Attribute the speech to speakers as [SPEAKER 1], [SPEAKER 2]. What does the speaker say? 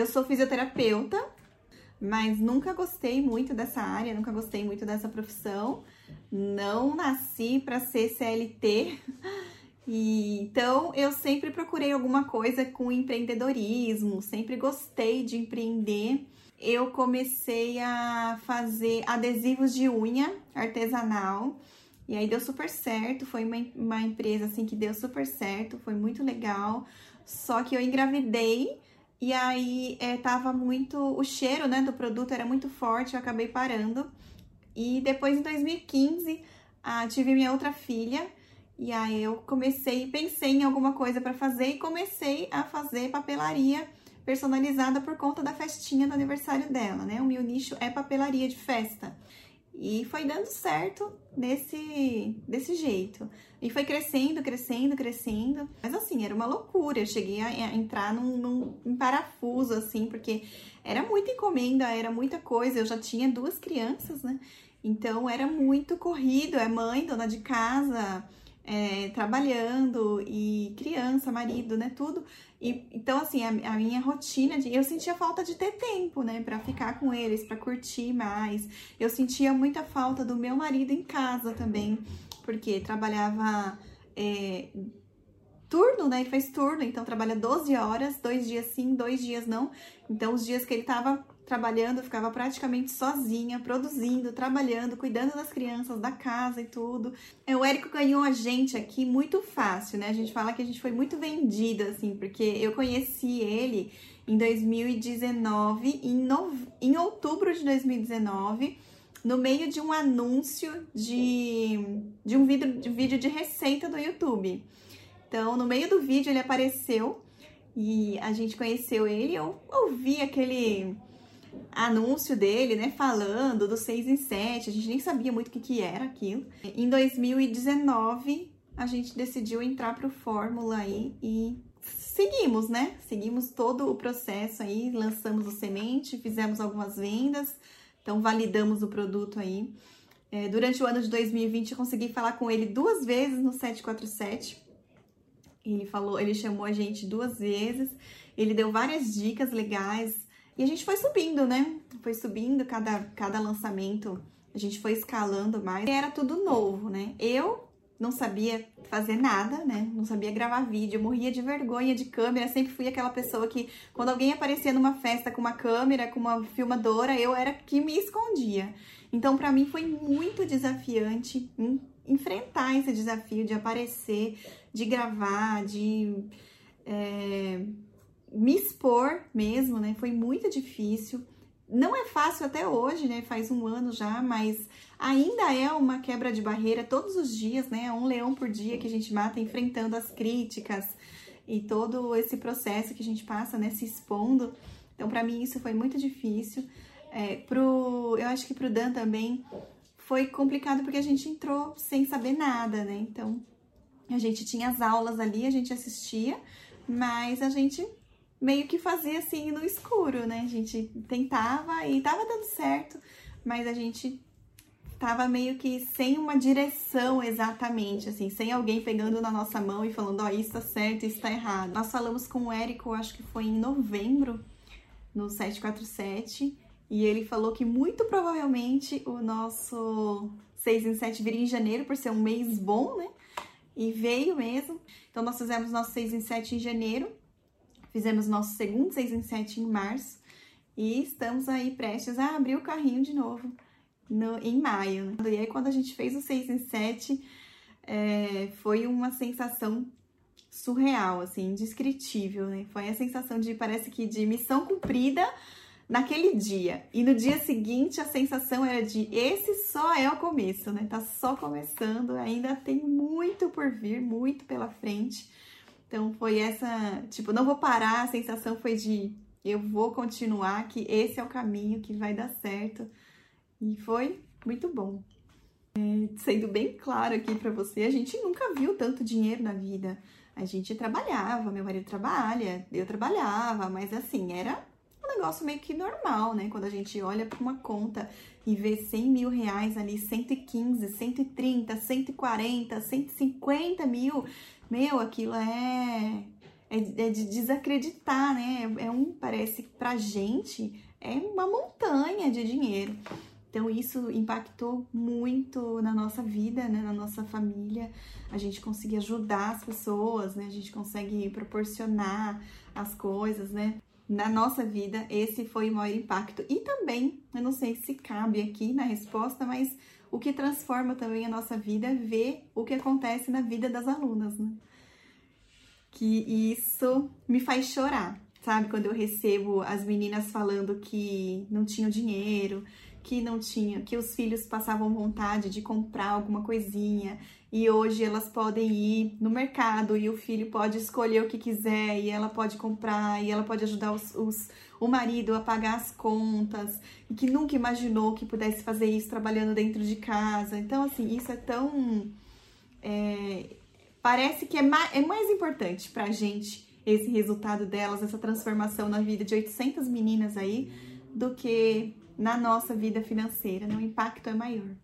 [SPEAKER 1] Eu sou fisioterapeuta, mas nunca gostei muito dessa área, nunca gostei muito dessa profissão. Não nasci para ser CLT. E, então, eu sempre procurei alguma coisa com empreendedorismo, sempre gostei de empreender. Eu comecei a fazer adesivos de unha artesanal. E aí deu super certo, foi uma, uma empresa assim que deu super certo, foi muito legal. Só que eu engravidei e aí é, tava muito. O cheiro né, do produto era muito forte, eu acabei parando. E depois, em 2015, ah, tive minha outra filha. E aí eu comecei, pensei em alguma coisa para fazer e comecei a fazer papelaria personalizada por conta da festinha do aniversário dela, né? O meu nicho é papelaria de festa. E foi dando certo desse, desse jeito. E foi crescendo, crescendo, crescendo. Mas assim, era uma loucura. Eu cheguei a, entrar num, num, num parafuso, assim, porque era muita encomenda, era muita coisa. Eu já tinha duas crianças, né? Então era muito corrido. É mãe, dona de casa, é, trabalhando e criança, marido, né, tudo. E então assim, a, a, minha rotina de eu sentia falta de ter tempo, né, para ficar com eles, para curtir mais. Eu sentia muita falta do meu marido em casa também, porque trabalhava é, turno, né? Ele faz turno, então trabalha 12 horas, dois dias sim, dois dias não. Então, os dias que ele tava trabalhando, ficava praticamente sozinha, produzindo, trabalhando, cuidando das crianças, da casa e tudo. É, o Érico ganhou a gente aqui muito fácil, né? A gente fala que a gente foi muito vendida, assim, porque eu conheci ele em 2019, em, no... em outubro de 2019, no meio de um anúncio de, de um vídeo, de vídeo de receita do YouTube. Então, no meio do vídeo ele apareceu e a gente conheceu ele, eu ouvi aquele anúncio dele, né, falando do 6 em 7, a gente nem sabia muito o que, que era aquilo. Em 2019, a gente decidiu entrar pro Fórmula aí e seguimos, né? Seguimos todo o processo aí, lançamos o semente, fizemos algumas vendas, então validamos o produto aí. É, durante o ano de 2020, eu consegui falar com ele duas vezes no 747. Ele falou, ele chamou a gente duas vezes, ele deu várias dicas legais, e a gente foi subindo, né? Foi subindo cada, cada lançamento, a gente foi escalando mais. E era tudo novo, né? Eu não sabia fazer nada, né? Não sabia gravar vídeo, morria de vergonha de câmera. Sempre fui aquela pessoa que, quando alguém aparecia numa festa com uma câmera, com uma filmadora, eu era que me escondia. Então, para mim foi muito desafiante enfrentar esse desafio de aparecer, de gravar, de é, me expor mesmo, né? Foi muito difícil. Não é fácil até hoje, né? Faz um ano já, mas ainda é uma quebra de barreira todos os dias, né? É um leão por dia que a gente mata enfrentando as críticas e todo esse processo que a gente passa, né? Se expondo. Então, para mim, isso foi muito difícil. É, pro, eu acho que pro Dan também foi complicado porque a gente entrou sem saber nada, né? Então, a gente tinha as aulas ali, a gente assistia, mas a gente meio que fazia assim no escuro, né? A gente tentava e tava dando certo, mas a gente tava meio que sem uma direção exatamente, assim, sem alguém pegando na nossa mão e falando, ó, oh, isso tá certo, isso tá errado. Nós falamos com o Érico, acho que foi em novembro, no 747, e ele falou que muito provavelmente o nosso 6 em 7 viria em janeiro, por ser um mês bom, né? E veio mesmo. Então, nós fizemos nosso 6 em 7 em janeiro. Fizemos nosso segundo 6 em 7 em março e estamos aí prestes a abrir o carrinho de novo no, em maio. Né? E aí, quando a gente fez o 6 em 7, é, foi uma sensação surreal, assim, indescritível, né? Foi a sensação de, parece que de missão cumprida naquele dia. E no dia seguinte a sensação era de esse só é o começo, né? Tá só começando, ainda tem muito por vir, muito pela frente. Então foi essa, tipo, não vou parar, a sensação foi de eu vou continuar, que esse é o caminho que vai dar certo. E foi muito bom. É, sendo bem claro aqui para você, a gente nunca viu tanto dinheiro na vida. A gente trabalhava, meu marido trabalha, eu trabalhava, mas assim, era negócio meio que normal, né? Quando a gente olha para uma conta e vê 100 mil reais ali, 115, 130, 140, 150 mil, meu, aquilo é é, é de desacreditar, né? É um, parece pra gente, é uma montanha de dinheiro. Então isso impactou muito na nossa vida, né, na nossa família. A gente conseguir ajudar as pessoas, né? A gente consegue proporcionar as coisas, né? Na nossa vida, esse foi o maior impacto. E também, eu não sei se cabe aqui na resposta, mas o que transforma também a nossa vida é ver o que acontece na vida das alunas, né? Que isso me faz chorar, sabe? Quando eu recebo as meninas falando que não tinham dinheiro, que não tinha, que os filhos passavam vontade de comprar alguma coisinha e hoje elas podem ir no mercado e o filho pode escolher o que quiser e ela pode comprar e ela pode ajudar os, os, o marido a pagar as contas e que nunca imaginou que pudesse fazer isso trabalhando dentro de casa. Então, assim, isso é tão. É, parece que é mais, é mais importante pra gente esse resultado delas, essa transformação na vida de 800 meninas aí, do que na nossa vida financeira, no impacto é maior.